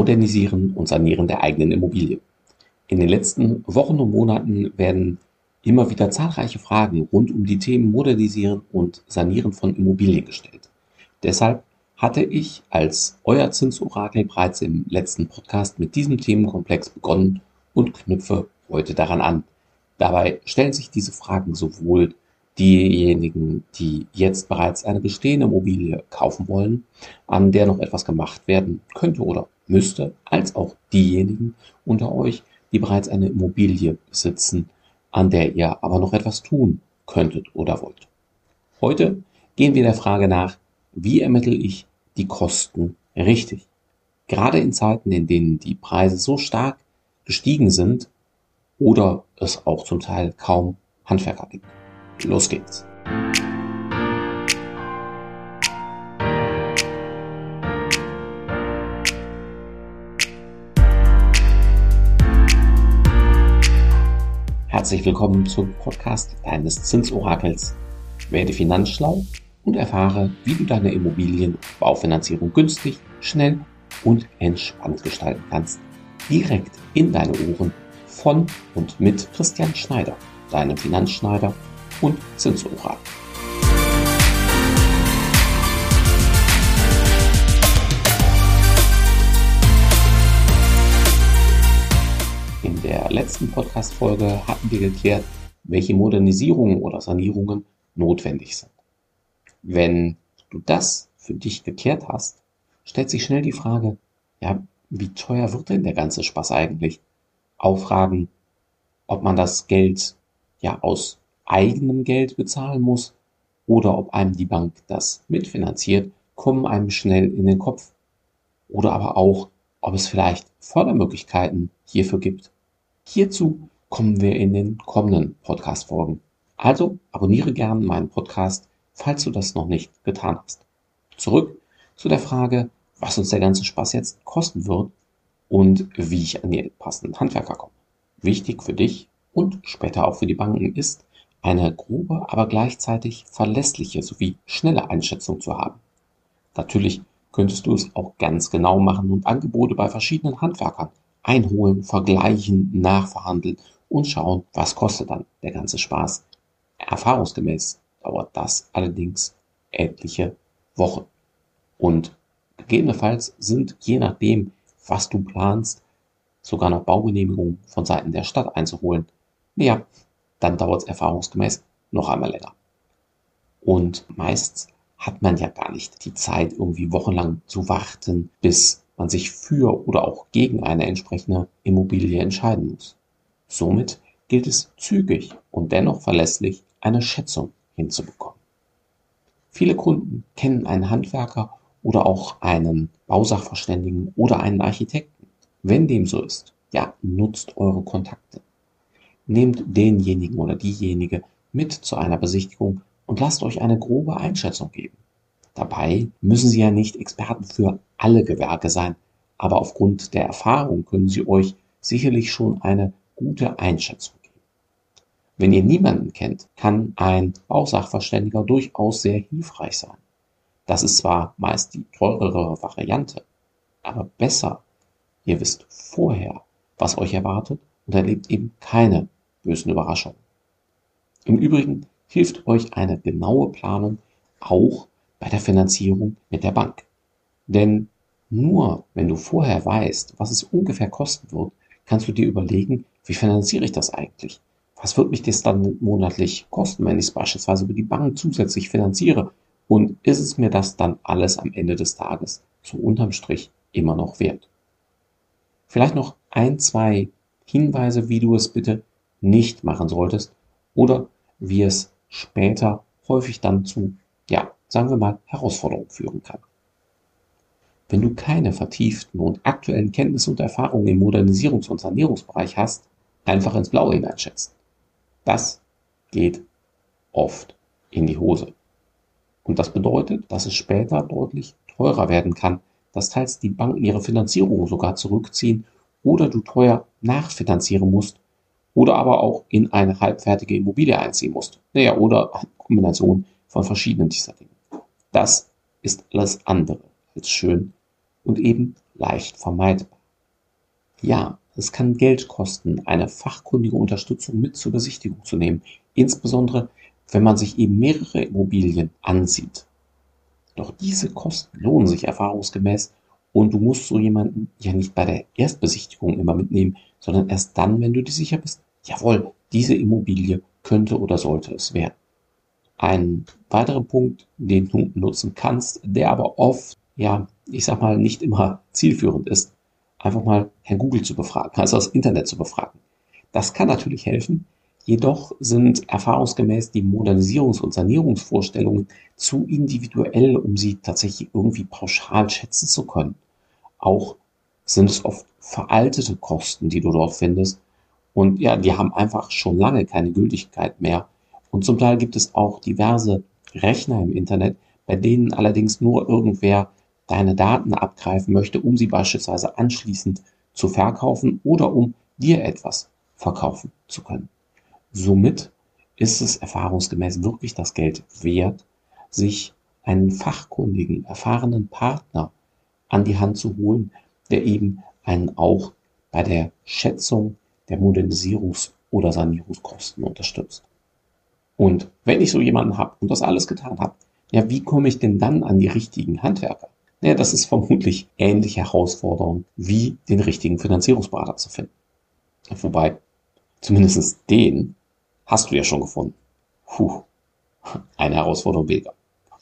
Modernisieren und Sanieren der eigenen Immobilie. In den letzten Wochen und Monaten werden immer wieder zahlreiche Fragen rund um die Themen Modernisieren und Sanieren von Immobilien gestellt. Deshalb hatte ich als euer Zinsorakel bereits im letzten Podcast mit diesem Themenkomplex begonnen und knüpfe heute daran an. Dabei stellen sich diese Fragen sowohl diejenigen, die jetzt bereits eine bestehende Immobilie kaufen wollen, an der noch etwas gemacht werden könnte oder müsste, als auch diejenigen unter euch, die bereits eine Immobilie besitzen, an der ihr aber noch etwas tun könntet oder wollt. Heute gehen wir der Frage nach, wie ermittle ich die Kosten richtig? Gerade in Zeiten, in denen die Preise so stark gestiegen sind oder es auch zum Teil kaum Handwerker gibt. Los geht's. Herzlich willkommen zum Podcast deines Zinsorakels. Werde finanzschlau und erfahre, wie du deine Immobilienbaufinanzierung günstig, schnell und entspannt gestalten kannst. Direkt in deine Ohren von und mit Christian Schneider, deinem Finanzschneider und Zinsorakel. In der letzten Podcast-Folge hatten wir geklärt, welche Modernisierungen oder Sanierungen notwendig sind. Wenn du das für dich geklärt hast, stellt sich schnell die Frage, ja, wie teuer wird denn der ganze Spaß eigentlich? Auch Fragen, ob man das Geld ja aus eigenem Geld bezahlen muss oder ob einem die Bank das mitfinanziert, kommen einem schnell in den Kopf. Oder aber auch, ob es vielleicht Fördermöglichkeiten hierfür gibt. Hierzu kommen wir in den kommenden Podcast-Folgen. Also abonniere gerne meinen Podcast, falls du das noch nicht getan hast. Zurück zu der Frage, was uns der ganze Spaß jetzt kosten wird und wie ich an die passenden Handwerker komme. Wichtig für dich und später auch für die Banken ist, eine grobe, aber gleichzeitig verlässliche sowie schnelle Einschätzung zu haben. Natürlich könntest du es auch ganz genau machen und Angebote bei verschiedenen Handwerkern einholen, vergleichen, nachverhandeln und schauen, was kostet dann der ganze Spaß. Erfahrungsgemäß dauert das allerdings etliche Wochen. Und gegebenenfalls sind, je nachdem, was du planst, sogar noch Baugenehmigungen von Seiten der Stadt einzuholen. Ja, dann dauert es erfahrungsgemäß noch einmal länger. Und meist hat man ja gar nicht die Zeit, irgendwie wochenlang zu warten, bis man sich für oder auch gegen eine entsprechende Immobilie entscheiden muss. Somit gilt es zügig und dennoch verlässlich eine Schätzung hinzubekommen. Viele Kunden kennen einen Handwerker oder auch einen Bausachverständigen oder einen Architekten. Wenn dem so ist, ja, nutzt eure Kontakte. Nehmt denjenigen oder diejenige mit zu einer Besichtigung und lasst euch eine grobe Einschätzung geben. Dabei müssen Sie ja nicht Experten für alle Gewerke sein, aber aufgrund der Erfahrung können Sie euch sicherlich schon eine gute Einschätzung geben. Wenn ihr niemanden kennt, kann ein Bausachverständiger durchaus sehr hilfreich sein. Das ist zwar meist die teurere Variante, aber besser, ihr wisst vorher, was euch erwartet und erlebt eben keine bösen Überraschungen. Im Übrigen hilft euch eine genaue Planung auch bei der Finanzierung mit der Bank. Denn nur wenn du vorher weißt, was es ungefähr kosten wird, kannst du dir überlegen, wie finanziere ich das eigentlich? Was wird mich das dann monatlich kosten, wenn ich es beispielsweise über die Bank zusätzlich finanziere? Und ist es mir das dann alles am Ende des Tages so unterm Strich immer noch wert? Vielleicht noch ein, zwei Hinweise, wie du es bitte nicht machen solltest oder wie es später häufig dann zu, ja, sagen wir mal, Herausforderungen führen kann. Wenn du keine vertieften und aktuellen Kenntnisse und Erfahrungen im Modernisierungs- und Sanierungsbereich hast, einfach ins Blaue hineinschätzen. Das geht oft in die Hose. Und das bedeutet, dass es später deutlich teurer werden kann, dass teils die Banken ihre Finanzierung sogar zurückziehen oder du teuer nachfinanzieren musst, oder aber auch in eine halbfertige Immobilie einziehen musst. Naja, oder eine Kombination von verschiedenen dieser Dinge. Das ist alles andere als schön und eben leicht vermeidbar. Ja, es kann Geld kosten, eine fachkundige Unterstützung mit zur Besichtigung zu nehmen, insbesondere wenn man sich eben mehrere Immobilien ansieht. Doch diese Kosten lohnen sich erfahrungsgemäß und du musst so jemanden ja nicht bei der Erstbesichtigung immer mitnehmen, sondern erst dann, wenn du dir sicher bist, jawohl, diese Immobilie könnte oder sollte es werden. Ein weiterer Punkt, den du nutzen kannst, der aber oft, ja, ich sag mal, nicht immer zielführend ist, einfach mal Herrn Google zu befragen, also das Internet zu befragen. Das kann natürlich helfen, jedoch sind erfahrungsgemäß die Modernisierungs- und Sanierungsvorstellungen zu individuell, um sie tatsächlich irgendwie pauschal schätzen zu können. Auch sind es oft veraltete Kosten, die du dort findest. Und ja, die haben einfach schon lange keine Gültigkeit mehr und zum Teil gibt es auch diverse Rechner im Internet, bei denen allerdings nur irgendwer deine Daten abgreifen möchte, um sie beispielsweise anschließend zu verkaufen oder um dir etwas verkaufen zu können. Somit ist es erfahrungsgemäß wirklich das Geld wert, sich einen fachkundigen, erfahrenen Partner an die Hand zu holen, der eben einen auch bei der Schätzung der Modernisierungs- oder Sanierungskosten unterstützt. Und wenn ich so jemanden habe und das alles getan habe, ja, wie komme ich denn dann an die richtigen Handwerker? Ja, das ist vermutlich ähnlich herausfordernd, wie den richtigen Finanzierungsberater zu finden. Wobei, zumindest den hast du ja schon gefunden. Puh, eine Herausforderung weniger.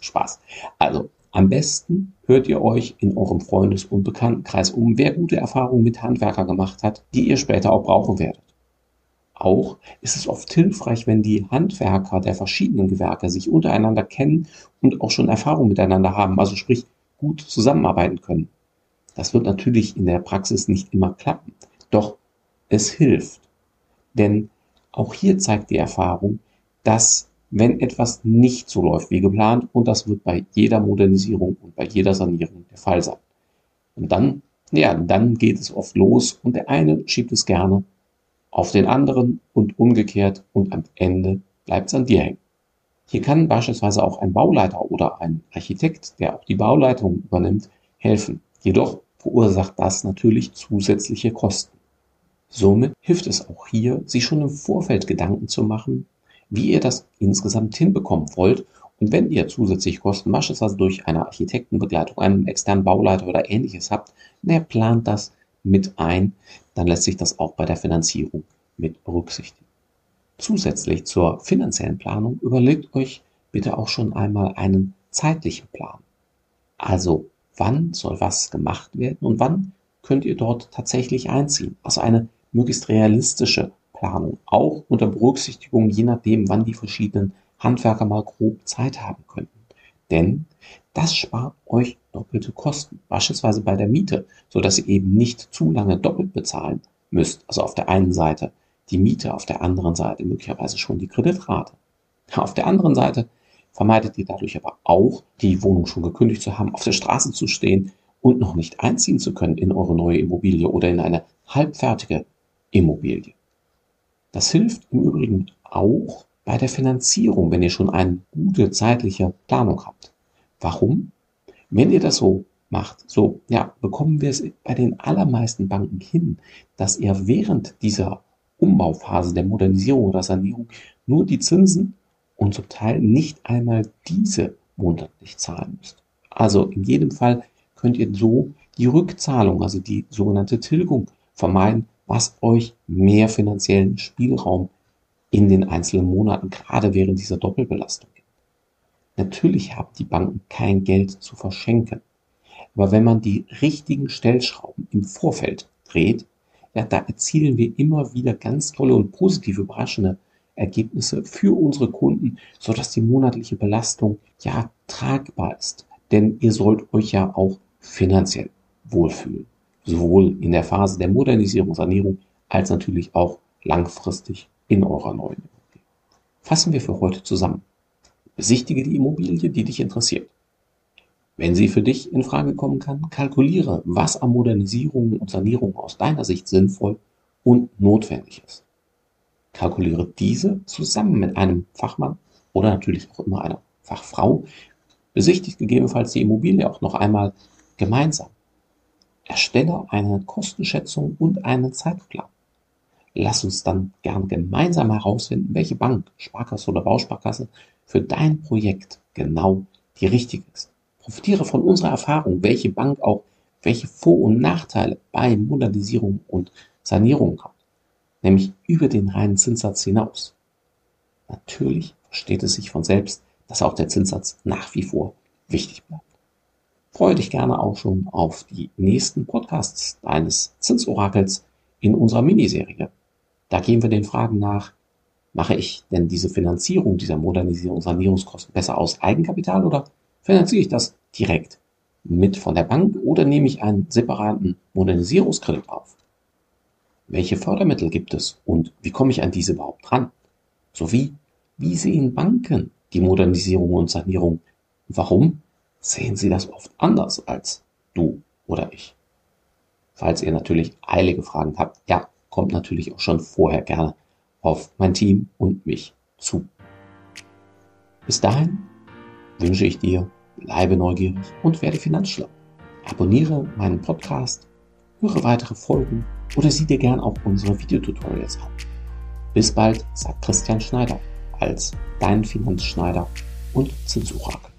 Spaß. Also, am besten hört ihr euch in eurem Freundes- und Bekanntenkreis um, wer gute Erfahrungen mit Handwerker gemacht hat, die ihr später auch brauchen werdet. Auch ist es oft hilfreich, wenn die Handwerker der verschiedenen Gewerke sich untereinander kennen und auch schon Erfahrung miteinander haben, also sprich gut zusammenarbeiten können. Das wird natürlich in der Praxis nicht immer klappen, doch es hilft. Denn auch hier zeigt die Erfahrung, dass wenn etwas nicht so läuft wie geplant, und das wird bei jeder Modernisierung und bei jeder Sanierung der Fall sein. Und dann, ja, dann geht es oft los und der eine schiebt es gerne auf den anderen und umgekehrt und am Ende bleibt es an dir hängen. Hier kann beispielsweise auch ein Bauleiter oder ein Architekt, der auch die Bauleitung übernimmt, helfen. Jedoch verursacht das natürlich zusätzliche Kosten. Somit hilft es auch hier, sich schon im Vorfeld Gedanken zu machen, wie ihr das insgesamt hinbekommen wollt und wenn ihr zusätzliche Kosten beispielsweise durch eine Architektenbegleitung, einen externen Bauleiter oder ähnliches habt, der plant das mit ein, dann lässt sich das auch bei der Finanzierung mit berücksichtigen. Zusätzlich zur finanziellen Planung überlegt euch bitte auch schon einmal einen zeitlichen Plan. Also wann soll was gemacht werden und wann könnt ihr dort tatsächlich einziehen. Also eine möglichst realistische Planung, auch unter Berücksichtigung je nachdem, wann die verschiedenen Handwerker mal grob Zeit haben könnten. Denn das spart euch doppelte Kosten, beispielsweise bei der Miete, so dass ihr eben nicht zu lange doppelt bezahlen müsst. Also auf der einen Seite die Miete, auf der anderen Seite möglicherweise schon die Kreditrate. Auf der anderen Seite vermeidet ihr dadurch aber auch, die Wohnung schon gekündigt zu haben, auf der Straße zu stehen und noch nicht einziehen zu können in eure neue Immobilie oder in eine halbfertige Immobilie. Das hilft im Übrigen auch bei der Finanzierung, wenn ihr schon eine gute zeitliche Planung habt. Warum? Wenn ihr das so macht, so, ja, bekommen wir es bei den allermeisten Banken hin, dass ihr während dieser Umbauphase der Modernisierung oder Sanierung nur die Zinsen und zum Teil nicht einmal diese monatlich zahlen müsst. Also in jedem Fall könnt ihr so die Rückzahlung, also die sogenannte Tilgung vermeiden, was euch mehr finanziellen Spielraum in den einzelnen Monaten, gerade während dieser Doppelbelastung Natürlich haben die Banken kein Geld zu verschenken. Aber wenn man die richtigen Stellschrauben im Vorfeld dreht, ja, da erzielen wir immer wieder ganz tolle und positive überraschende Ergebnisse für unsere Kunden, so dass die monatliche Belastung ja tragbar ist. Denn ihr sollt euch ja auch finanziell wohlfühlen. Sowohl in der Phase der Modernisierung, Sanierung, als natürlich auch langfristig in eurer neuen Immobilie. Fassen wir für heute zusammen. Besichtige die Immobilie, die dich interessiert. Wenn sie für dich in Frage kommen kann, kalkuliere, was an Modernisierung und Sanierung aus deiner Sicht sinnvoll und notwendig ist. Kalkuliere diese zusammen mit einem Fachmann oder natürlich auch immer einer Fachfrau. Besichtigt gegebenenfalls die Immobilie auch noch einmal gemeinsam. Erstelle eine Kostenschätzung und einen Zeitplan. Lass uns dann gern gemeinsam herausfinden, welche Bank, Sparkasse oder Bausparkasse für dein Projekt genau die richtige ist. Profitiere von unserer Erfahrung, welche Bank auch welche Vor- und Nachteile bei Modernisierung und Sanierung hat, nämlich über den reinen Zinssatz hinaus. Natürlich versteht es sich von selbst, dass auch der Zinssatz nach wie vor wichtig bleibt. Freue dich gerne auch schon auf die nächsten Podcasts deines Zinsorakels in unserer Miniserie. Da gehen wir den Fragen nach, mache ich denn diese Finanzierung dieser Modernisierung, Sanierungskosten besser aus Eigenkapital oder finanziere ich das direkt mit von der Bank oder nehme ich einen separaten Modernisierungskredit auf? Welche Fördermittel gibt es und wie komme ich an diese überhaupt ran? Sowie, wie sehen Banken die Modernisierung und Sanierung? Warum sehen sie das oft anders als du oder ich? Falls ihr natürlich eilige Fragen habt, ja, kommt natürlich auch schon vorher gerne auf mein Team und mich zu. Bis dahin wünsche ich dir, bleibe neugierig und werde finanzschlau. Abonniere meinen Podcast, höre weitere Folgen oder sieh dir gern auch unsere Videotutorials an. Bis bald, sagt Christian Schneider als dein Finanzschneider und Zinsorakel.